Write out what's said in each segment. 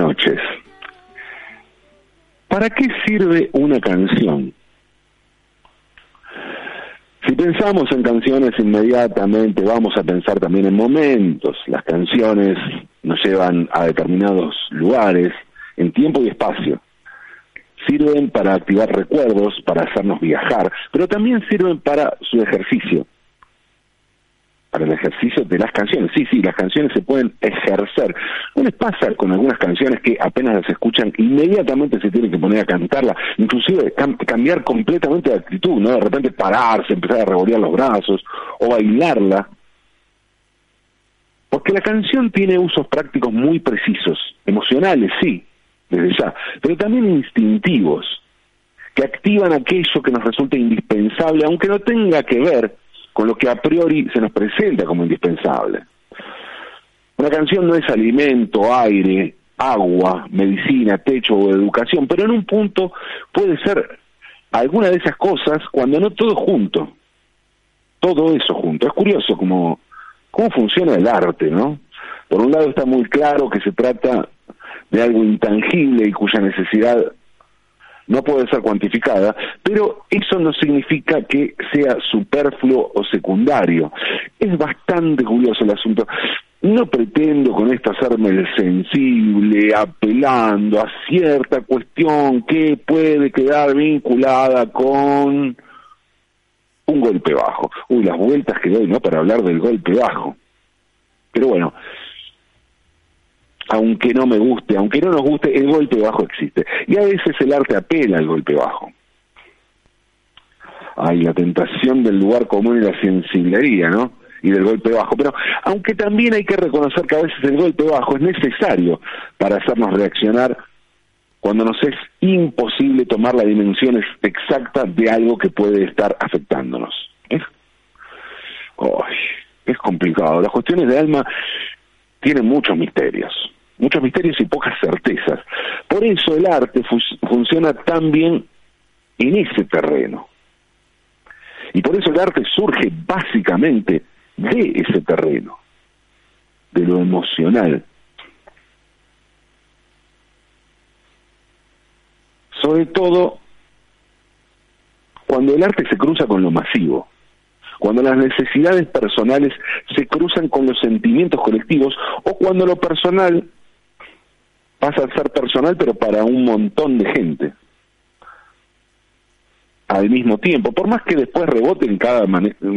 noches. ¿Para qué sirve una canción? Si pensamos en canciones inmediatamente vamos a pensar también en momentos. Las canciones nos llevan a determinados lugares, en tiempo y espacio. Sirven para activar recuerdos, para hacernos viajar, pero también sirven para su ejercicio para el ejercicio de las canciones. Sí, sí, las canciones se pueden ejercer. ¿No les pasa con algunas canciones que apenas las escuchan, inmediatamente se tienen que poner a cantarla, inclusive cambiar completamente de actitud, ¿no? De repente pararse, empezar a revolear los brazos o bailarla. Porque la canción tiene usos prácticos muy precisos, emocionales, sí, desde ya, pero también instintivos, que activan aquello que nos resulta indispensable, aunque no tenga que ver con lo que a priori se nos presenta como indispensable. Una canción no es alimento, aire, agua, medicina, techo o educación, pero en un punto puede ser alguna de esas cosas cuando no todo junto. Todo eso junto. Es curioso cómo, cómo funciona el arte, ¿no? Por un lado está muy claro que se trata de algo intangible y cuya necesidad no puede ser cuantificada, pero eso no significa que sea superfluo o secundario. Es bastante curioso el asunto. No pretendo con esto hacerme sensible, apelando a cierta cuestión que puede quedar vinculada con un golpe bajo. Uy, las vueltas que doy, ¿no? Para hablar del golpe bajo. Pero bueno, aunque no me guste, aunque no nos guste, el golpe bajo existe. Y a veces el arte apela al golpe bajo. Hay la tentación del lugar común y la sensiblería, ¿no? Y del golpe bajo. Pero aunque también hay que reconocer que a veces el golpe bajo es necesario para hacernos reaccionar cuando nos es imposible tomar la dimensión exacta de algo que puede estar afectándonos. Es, es complicado. Las cuestiones de alma tienen muchos misterios muchos misterios y pocas certezas. Por eso el arte funciona tan bien en ese terreno. Y por eso el arte surge básicamente de ese terreno, de lo emocional. Sobre todo cuando el arte se cruza con lo masivo, cuando las necesidades personales se cruzan con los sentimientos colectivos o cuando lo personal pasa a ser personal, pero para un montón de gente al mismo tiempo, por más que después rebote en cada,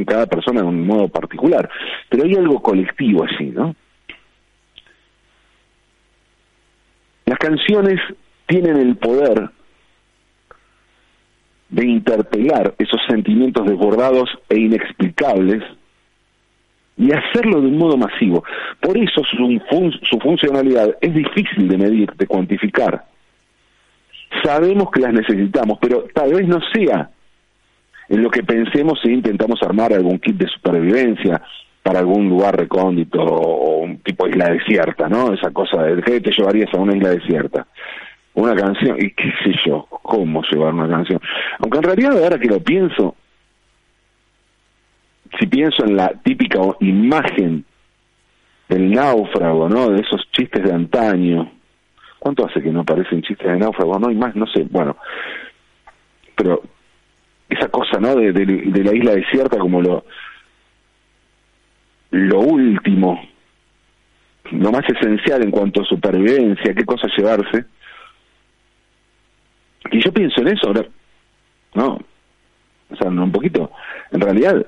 cada persona de un modo particular, pero hay algo colectivo así, ¿no? Las canciones tienen el poder de interpelar esos sentimientos desbordados e inexplicables y hacerlo de un modo masivo. Por eso su, su funcionalidad es difícil de medir, de cuantificar. Sabemos que las necesitamos, pero tal vez no sea en lo que pensemos si intentamos armar algún kit de supervivencia para algún lugar recóndito o un tipo isla desierta, ¿no? Esa cosa de qué te llevarías a una isla desierta. Una canción, y qué sé yo, cómo llevar una canción. Aunque en realidad ahora que lo pienso, si pienso en la típica imagen del náufrago, ¿no? De esos chistes de antaño. ¿Cuánto hace que no aparecen chistes de náufrago? No hay más, no sé. Bueno, pero esa cosa, ¿no? De, de, la isla desierta como lo lo último, lo más esencial en cuanto a supervivencia, qué cosa llevarse. Y yo pienso en eso, ahora, no, o sea, un poquito, en realidad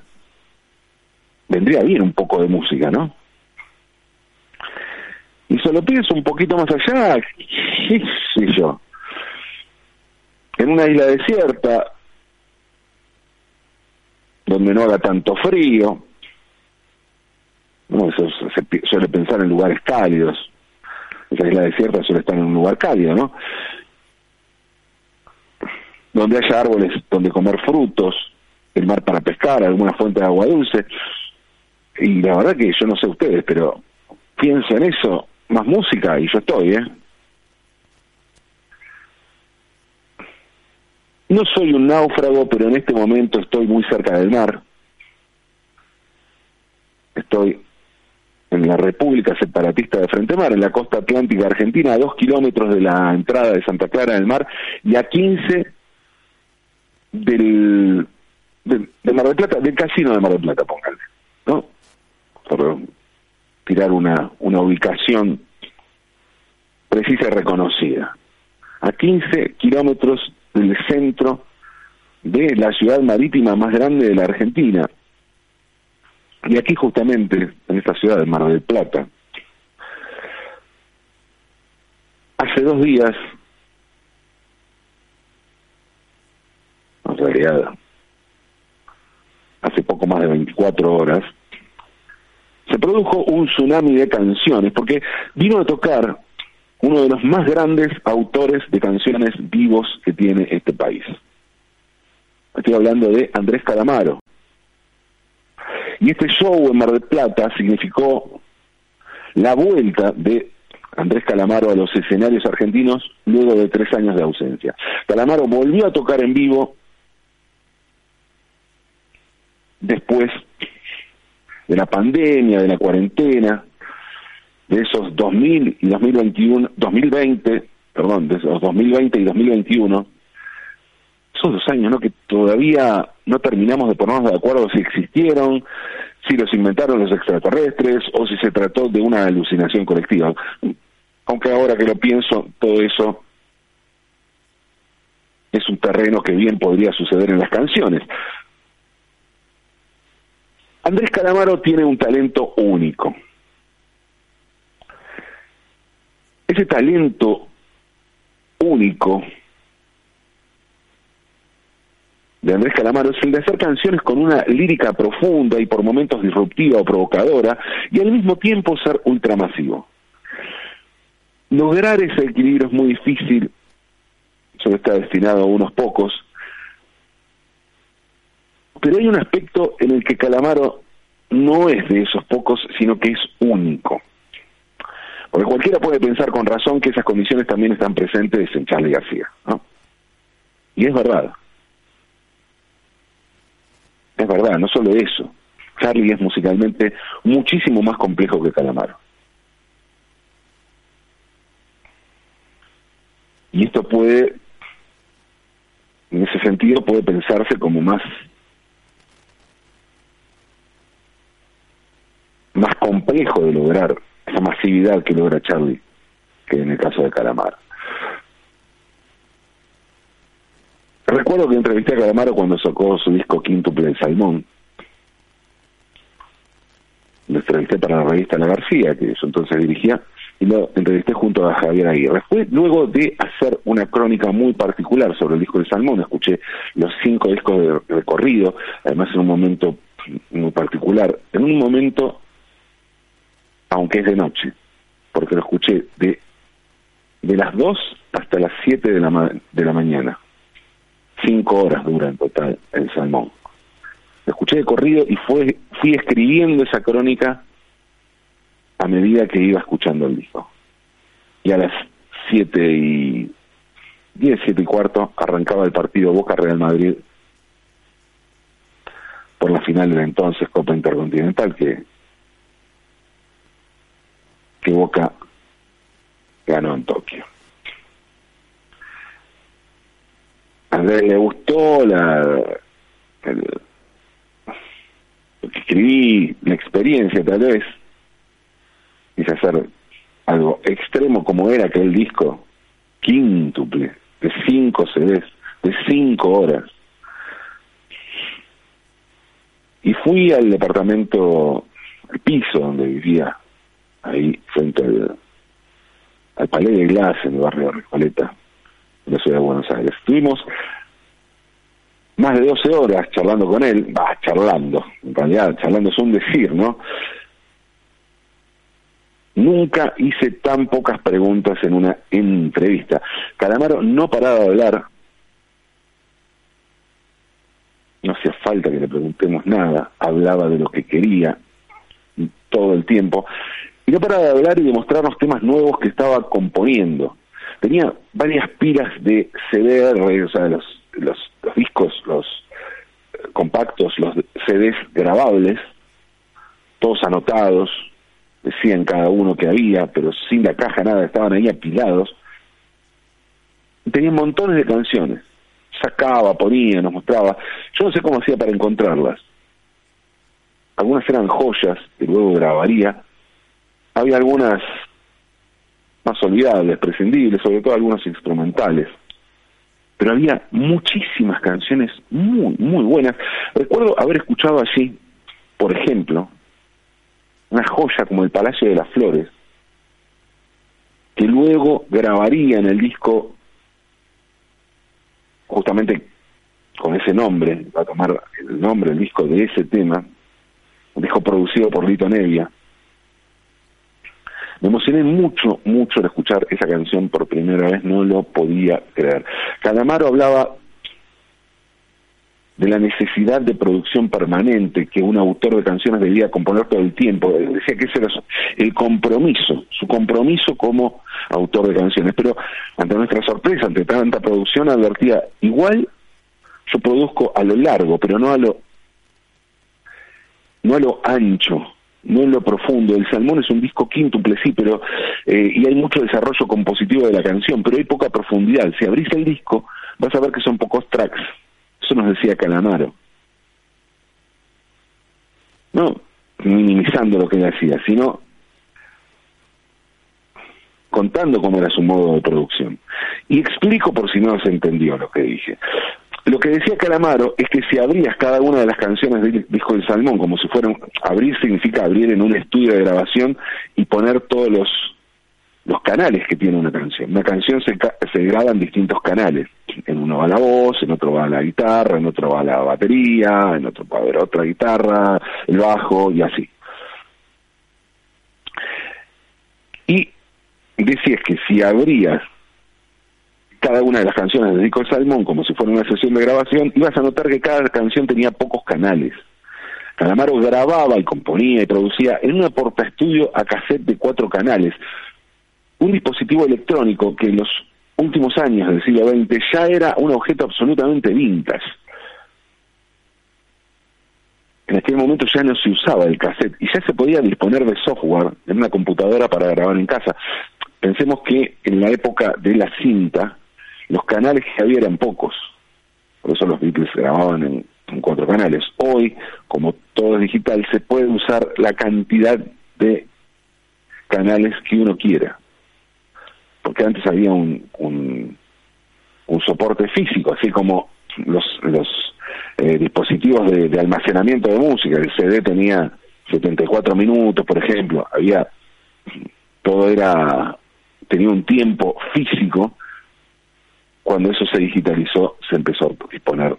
vendría bien un poco de música, ¿no? Y solo pienso un poquito más allá, qué sé yo, en una isla desierta, donde no haga tanto frío, no, eso se suele pensar en lugares cálidos, esa isla desierta suele estar en un lugar cálido, ¿no? Donde haya árboles donde comer frutos, el mar para pescar, alguna fuente de agua dulce, y la verdad que yo no sé ustedes, pero pienso en eso, más música y yo estoy, ¿eh? No soy un náufrago, pero en este momento estoy muy cerca del mar. estoy en la República Separatista de Frente Mar, en la costa atlántica argentina, a dos kilómetros de la entrada de Santa Clara del Mar y a 15 del, de Mar del Plata, del casino de Mar del Plata, póngale, ¿no? Por tirar una, una ubicación precisa y reconocida. A 15 kilómetros del centro de la ciudad marítima más grande de la Argentina. Y aquí justamente, en esta ciudad de Mar del Plata, hace dos días, en realidad, hace poco más de 24 horas, se produjo un tsunami de canciones, porque vino a tocar uno de los más grandes autores de canciones vivos que tiene este país. Estoy hablando de Andrés Calamaro. Y este show en Mar del Plata significó la vuelta de Andrés Calamaro a los escenarios argentinos luego de tres años de ausencia. Calamaro volvió a tocar en vivo después de la pandemia, de la cuarentena, de esos 2000 y 2021, 2020, perdón, de esos 2020 y 2021, esos dos años, ¿no? Que todavía no terminamos de ponernos de acuerdo si existieron, si los inventaron los extraterrestres o si se trató de una alucinación colectiva. Aunque ahora que lo pienso, todo eso es un terreno que bien podría suceder en las canciones. Andrés Calamaro tiene un talento único. Ese talento único de Andrés Calamaro es el de hacer canciones con una lírica profunda y por momentos disruptiva o provocadora y al mismo tiempo ser ultramasivo. Lograr ese equilibrio es muy difícil, solo está destinado a unos pocos, pero hay un aspecto en el que Calamaro no es de esos pocos, sino que es único. Porque cualquiera puede pensar con razón que esas condiciones también están presentes en Charlie García. ¿no? Y es verdad. Es verdad, no solo eso. Charlie es musicalmente muchísimo más complejo que Calamaro. Y esto puede, en ese sentido, puede pensarse como más más complejo de lograr esa masividad que logra Charlie que en el caso de Calamaro. Recuerdo que entrevisté a Calamaro cuando sacó su disco Quíntuple de Salmón. Lo entrevisté para la revista La García, que eso entonces dirigía, y lo entrevisté junto a Javier Aguirre. Fue luego de hacer una crónica muy particular sobre el disco de Salmón, escuché los cinco discos de recorrido, además en un momento muy particular, en un momento aunque es de noche, porque lo escuché de, de las 2 hasta las 7 de la, de la mañana. Cinco horas dura en total el salmón. Lo escuché de corrido y fue, fui escribiendo esa crónica a medida que iba escuchando el disco. Y a las 7 y 10, 7 y cuarto arrancaba el partido Boca Real Madrid por la final de la entonces Copa Intercontinental que que Boca ganó en Tokio. A Andrés le gustó la, lo que escribí, la experiencia tal vez, quise hacer algo extremo como era aquel disco, quíntuple, de cinco CDs, de cinco horas. Y fui al departamento, al piso donde vivía ahí frente al, al Palais de Glass en el barrio de Recoleta, en la ciudad de Buenos Aires. Estuvimos más de 12 horas charlando con él, va, charlando, en realidad charlando es un decir, ¿no? Nunca hice tan pocas preguntas en una entrevista. Calamaro no paraba de hablar, no hacía falta que le preguntemos nada, hablaba de lo que quería todo el tiempo y no para de hablar y de mostrarnos temas nuevos que estaba componiendo. Tenía varias pilas de CD, o sea, los, los, discos, los compactos, los CDs grabables, todos anotados, decían cada uno que había, pero sin la caja nada, estaban ahí apilados. Tenía montones de canciones. Sacaba, ponía, nos mostraba. Yo no sé cómo hacía para encontrarlas. Algunas eran joyas que luego grabaría. Había algunas más olvidables, prescindibles, sobre todo algunas instrumentales. Pero había muchísimas canciones muy, muy buenas. Recuerdo haber escuchado allí, por ejemplo, una joya como el Palacio de las Flores, que luego grabaría en el disco justamente con ese nombre, va a tomar el nombre, el disco de ese tema, un disco producido por Lito Nevia. Me emocioné mucho, mucho al escuchar esa canción por primera vez, no lo podía creer. Calamaro hablaba de la necesidad de producción permanente que un autor de canciones debía componer todo el tiempo. Decía que ese era el compromiso, su compromiso como autor de canciones. Pero ante nuestra sorpresa, ante tanta producción, advertía, igual yo produzco a lo largo, pero no a lo no a lo ancho, no en lo profundo. El Salmón es un disco quíntuple, sí, pero eh, y hay mucho desarrollo compositivo de la canción, pero hay poca profundidad. Si abrís el disco, vas a ver que son pocos tracks eso nos decía Calamaro. No minimizando lo que él hacía, sino contando cómo era su modo de producción. Y explico por si no se entendió lo que dije. Lo que decía Calamaro es que si abrías cada una de las canciones del disco Salmón, como si fueran, abrir significa abrir en un estudio de grabación y poner todos los los canales que tiene una canción. Una canción se, se graba en distintos canales. En uno va la voz, en otro va la guitarra, en otro va la batería, en otro va a haber otra guitarra, el bajo y así. Y decías que si abrías cada una de las canciones de Nico Salmón como si fuera una sesión de grabación, ibas a notar que cada canción tenía pocos canales. Calamaro grababa y componía y producía en una porta estudio a cassette de cuatro canales, un dispositivo electrónico que en los últimos años del siglo XX ya era un objeto absolutamente vintage. En aquel momento ya no se usaba el cassette y ya se podía disponer de software en una computadora para grabar en casa. Pensemos que en la época de la cinta los canales que había eran pocos, por eso los Beatles grababan en, cuatro canales. Hoy, como todo es digital, se puede usar la cantidad de canales que uno quiera. Porque antes había un, un, soporte físico, así como los, los eh, dispositivos de, almacenamiento de música, el CD tenía 74 minutos, por ejemplo, había, todo era, tenía un tiempo físico, cuando eso se digitalizó se empezó a disponer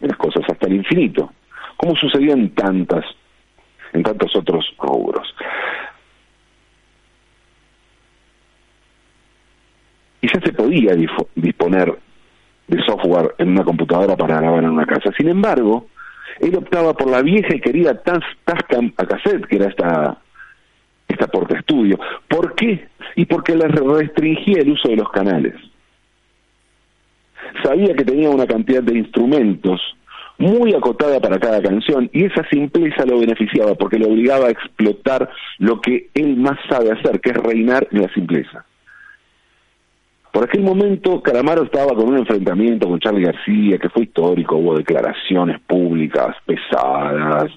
de las cosas hasta el infinito, como sucedió en tantas, en tantos otros rubros. y ya se podía disponer de software en una computadora para grabar en una casa. Sin embargo, él optaba por la vieja y querida Tascam a cassette, que era esta esta porta estudio. ¿Por qué? Y porque le restringía el uso de los canales. Sabía que tenía una cantidad de instrumentos muy acotada para cada canción y esa simpleza lo beneficiaba porque le obligaba a explotar lo que él más sabe hacer, que es reinar en la simpleza. Por aquel momento, Calamaro estaba con un enfrentamiento con Charlie García, que fue histórico, hubo declaraciones públicas pesadas,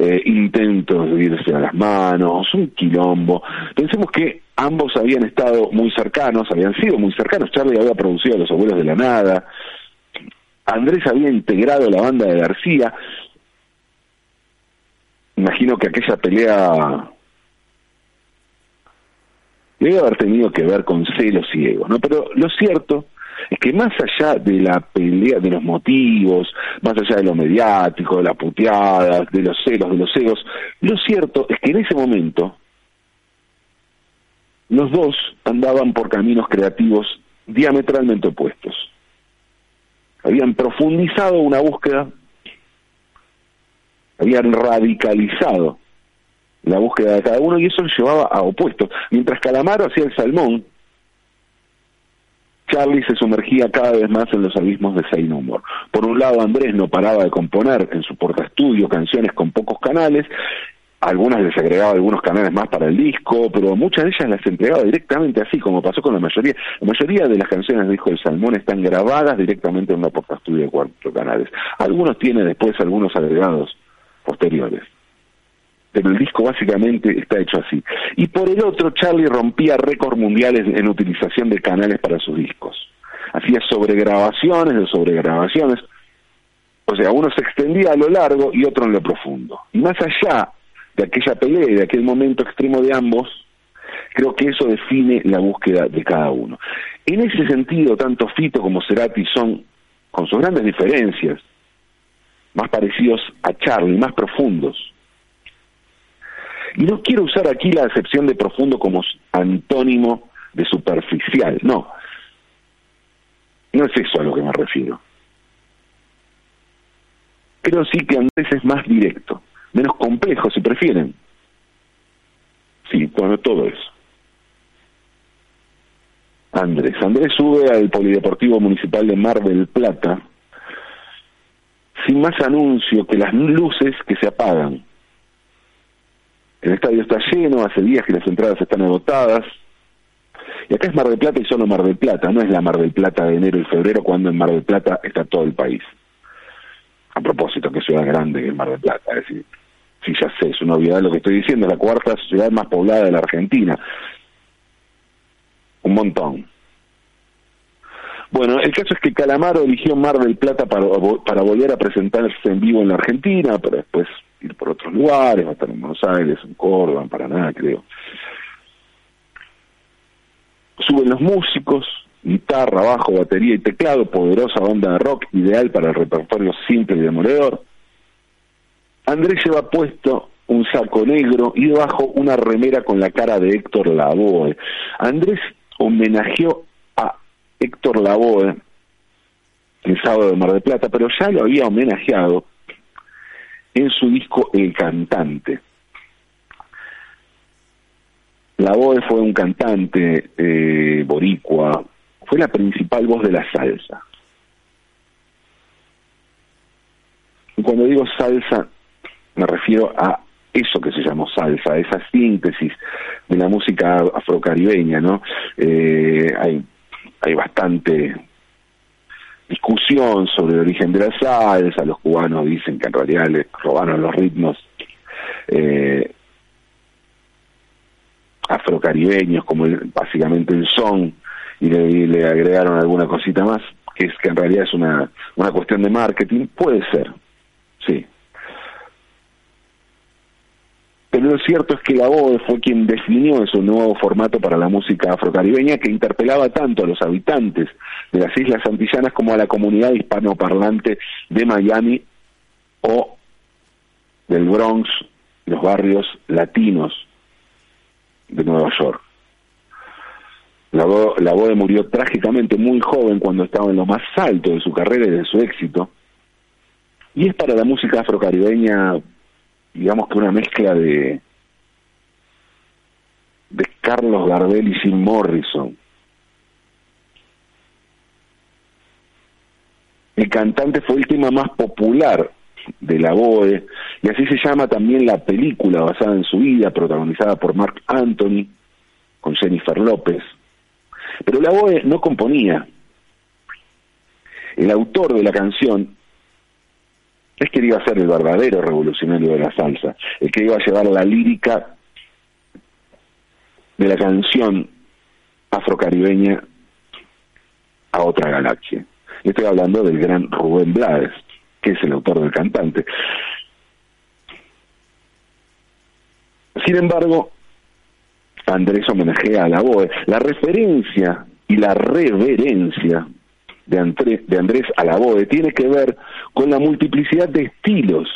eh, intentos de irse a las manos, un quilombo. Pensemos que ambos habían estado muy cercanos, habían sido muy cercanos. Charlie había producido a Los Abuelos de la Nada, Andrés había integrado la banda de García. Imagino que aquella pelea debe haber tenido que ver con celos ciegos, ¿no? Pero lo cierto es que más allá de la pelea, de los motivos, más allá de lo mediático, de las puteadas, de los celos, de los egos, lo cierto es que en ese momento los dos andaban por caminos creativos diametralmente opuestos. Habían profundizado una búsqueda, habían radicalizado la búsqueda de cada uno y eso lo llevaba a opuestos. Mientras Calamaro hacía el salmón, Charlie se sumergía cada vez más en los abismos de Sein Humor. Por un lado, Andrés no paraba de componer en su portaestudio canciones con pocos canales, algunas les agregaba algunos canales más para el disco, pero muchas de ellas las entregaba directamente así, como pasó con la mayoría. La mayoría de las canciones del disco del Salmón están grabadas directamente en una porta estudio de cuatro canales. Algunos tienen después algunos agregados posteriores. Pero el disco básicamente está hecho así. Y por el otro, Charlie rompía récords mundiales en utilización de canales para sus discos. Hacía sobregrabaciones de sobregrabaciones. O sea, uno se extendía a lo largo y otro en lo profundo. Y más allá de aquella pelea y de aquel momento extremo de ambos, creo que eso define la búsqueda de cada uno. En ese sentido, tanto Fito como Cerati son, con sus grandes diferencias, más parecidos a Charlie, más profundos. Y no quiero usar aquí la acepción de profundo como antónimo de superficial, no. No es eso a lo que me refiero. Pero sí que Andrés es más directo menos complejo, si prefieren. Sí, bueno, todo eso. Andrés. Andrés sube al Polideportivo Municipal de Mar del Plata sin más anuncio que las luces que se apagan. El estadio está lleno, hace días que las entradas están agotadas. Y acá es Mar del Plata y solo Mar del Plata, no es la Mar del Plata de enero y febrero cuando en Mar del Plata está todo el país. A propósito, que ciudad grande que es Mar del Plata, es decir, sí, ya sé, es una obviedad lo que estoy diciendo, la cuarta ciudad más poblada de la Argentina. Un montón. Bueno, el caso es que Calamaro eligió Mar del Plata para, para volver a presentarse en vivo en la Argentina, pero después ir por otros lugares, va a estar en Buenos Aires, en Córdoba, en Paraná, creo. Suben los músicos, guitarra, bajo, batería y teclado, poderosa banda de rock, ideal para el repertorio simple y demoledor. Andrés lleva puesto un saco negro y debajo una remera con la cara de Héctor Lavoe. Andrés homenajeó a Héctor Lavoe el sábado de Mar del Plata, pero ya lo había homenajeado en su disco El Cantante. Lavoe fue un cantante eh, boricua, fue la principal voz de la salsa. Y cuando digo salsa, me refiero a eso que se llamó salsa, esa síntesis de la música afrocaribeña, ¿no? Eh, hay, hay bastante discusión sobre el origen de la salsa, los cubanos dicen que en realidad le robaron los ritmos eh, afrocaribeños, como básicamente el son, y le, le, agregaron alguna cosita más, que es que en realidad es una, una cuestión de marketing, puede ser, sí, pero lo cierto es que la voz fue quien definió ese nuevo formato para la música afrocaribeña que interpelaba tanto a los habitantes de las Islas Antillanas como a la comunidad hispanoparlante de Miami o del Bronx, los barrios latinos de Nueva York. La, la murió trágicamente muy joven cuando estaba en lo más alto de su carrera y de su éxito. Y es para la música afrocaribeña digamos que una mezcla de de Carlos Gardel y Jim Morrison. El cantante fue el tema más popular de la BOE, y así se llama también la película basada en su vida, protagonizada por Mark Anthony, con Jennifer López. Pero la BOE no componía. El autor de la canción es que iba a ser el verdadero revolucionario de la salsa, el que iba a llevar la lírica de la canción afrocaribeña a otra galaxia. estoy hablando del gran Rubén Blades, que es el autor del cantante. Sin embargo, Andrés homenajea a la voz. La referencia y la reverencia de, Andrés, de Andrés Alaboe tiene que ver con la multiplicidad de estilos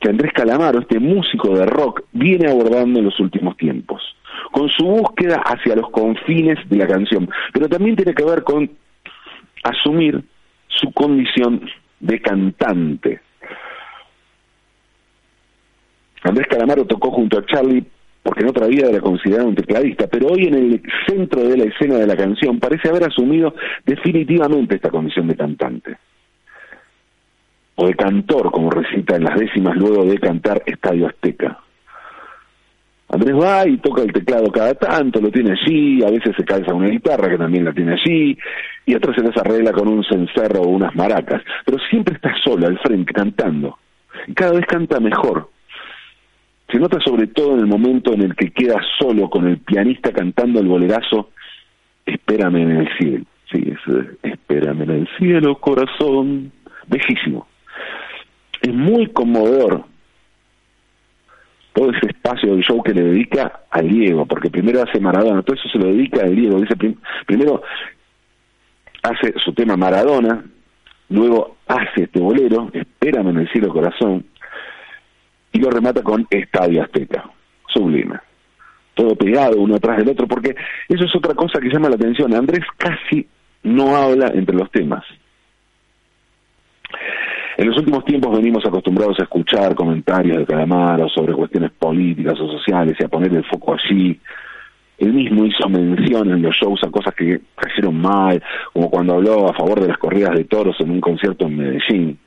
que Andrés Calamaro, este músico de rock, viene abordando en los últimos tiempos, con su búsqueda hacia los confines de la canción, pero también tiene que ver con asumir su condición de cantante. Andrés Calamaro tocó junto a Charlie porque en otra vida era considerado un tecladista, pero hoy en el centro de la escena de la canción parece haber asumido definitivamente esta condición de cantante. o de cantor, como recita en las décimas luego de cantar Estadio Azteca. Andrés va y toca el teclado cada tanto, lo tiene allí, a veces se calza una guitarra que también la tiene allí, y otras se desarregla con un cencerro o unas maracas, pero siempre está sola al frente cantando, y cada vez canta mejor. Se nota sobre todo en el momento en el que queda solo con el pianista cantando el bolerazo Espérame en el cielo. Sí, es Espérame en el cielo, corazón. Bellísimo. Es muy conmovedor todo ese espacio del show que le dedica a Diego, porque primero hace Maradona, todo eso se lo dedica a Diego. Dice, primero hace su tema Maradona, luego hace este bolero, Espérame en el cielo corazón, y lo remata con Estadio Azteca, sublime. Todo pegado uno atrás del otro, porque eso es otra cosa que llama la atención. Andrés casi no habla entre los temas. En los últimos tiempos venimos acostumbrados a escuchar comentarios de Calamaro sobre cuestiones políticas o sociales y a poner el foco allí. Él mismo hizo mención en los shows a cosas que cayeron mal, como cuando habló a favor de las corridas de toros en un concierto en Medellín.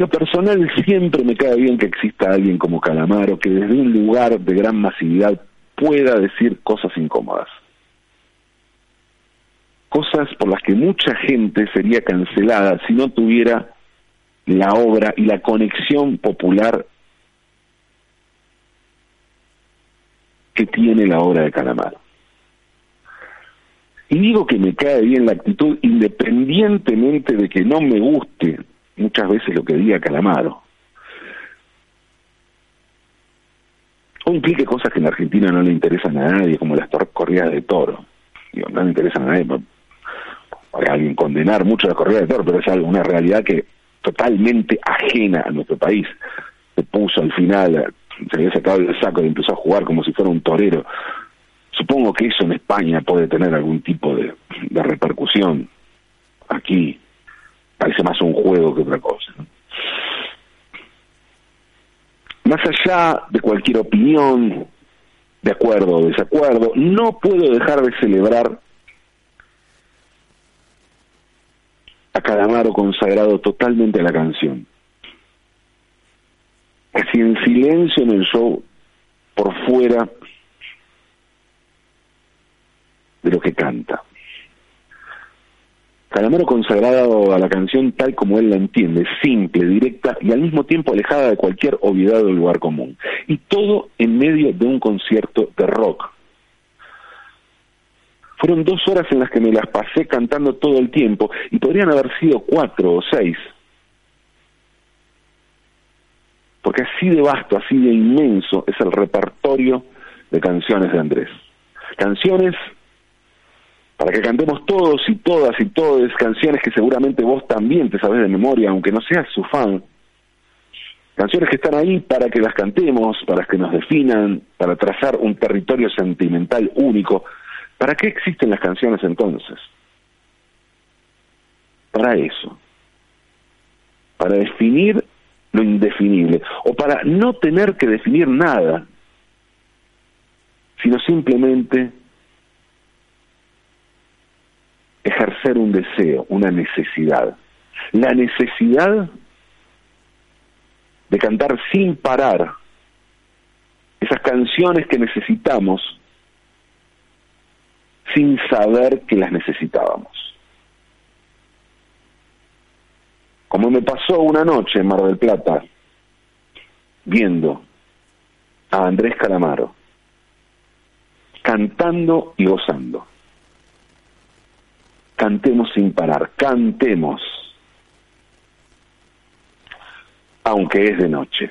Lo personal siempre me cae bien que exista alguien como Calamaro que desde un lugar de gran masividad pueda decir cosas incómodas cosas por las que mucha gente sería cancelada si no tuviera la obra y la conexión popular que tiene la obra de Calamaro. Y digo que me cae bien la actitud independientemente de que no me guste muchas veces lo que diga Calamaro. O implique cosas que en Argentina no le interesan a nadie, como las corridas de toro. no le interesan a nadie, a alguien condenar mucho la corrida de toro, pero es algo, una realidad que totalmente ajena a nuestro país. Se puso al final, se había sacado el saco y empezó a jugar como si fuera un torero. Supongo que eso en España puede tener algún tipo de repercusión. Aquí parece más un juego que otra cosa. Más allá de cualquier opinión, de acuerdo o desacuerdo, no puedo dejar de celebrar a Calamaro consagrado totalmente a la canción. Casi en silencio en el show, por fuera de lo que canta. Calamaro consagrado a la canción tal como él la entiende, simple, directa y al mismo tiempo alejada de cualquier obviedad o lugar común. Y todo en medio de un concierto de rock, fueron dos horas en las que me las pasé cantando todo el tiempo y podrían haber sido cuatro o seis. Porque así de vasto, así de inmenso es el repertorio de canciones de Andrés. Canciones para que cantemos todos y todas y todas, canciones que seguramente vos también te sabes de memoria, aunque no seas su fan. Canciones que están ahí para que las cantemos, para que nos definan, para trazar un territorio sentimental único, ¿Para qué existen las canciones entonces? Para eso. Para definir lo indefinible. O para no tener que definir nada, sino simplemente ejercer un deseo, una necesidad. La necesidad de cantar sin parar esas canciones que necesitamos sin saber que las necesitábamos. Como me pasó una noche en Mar del Plata, viendo a Andrés Calamaro, cantando y gozando. Cantemos sin parar, cantemos, aunque es de noche.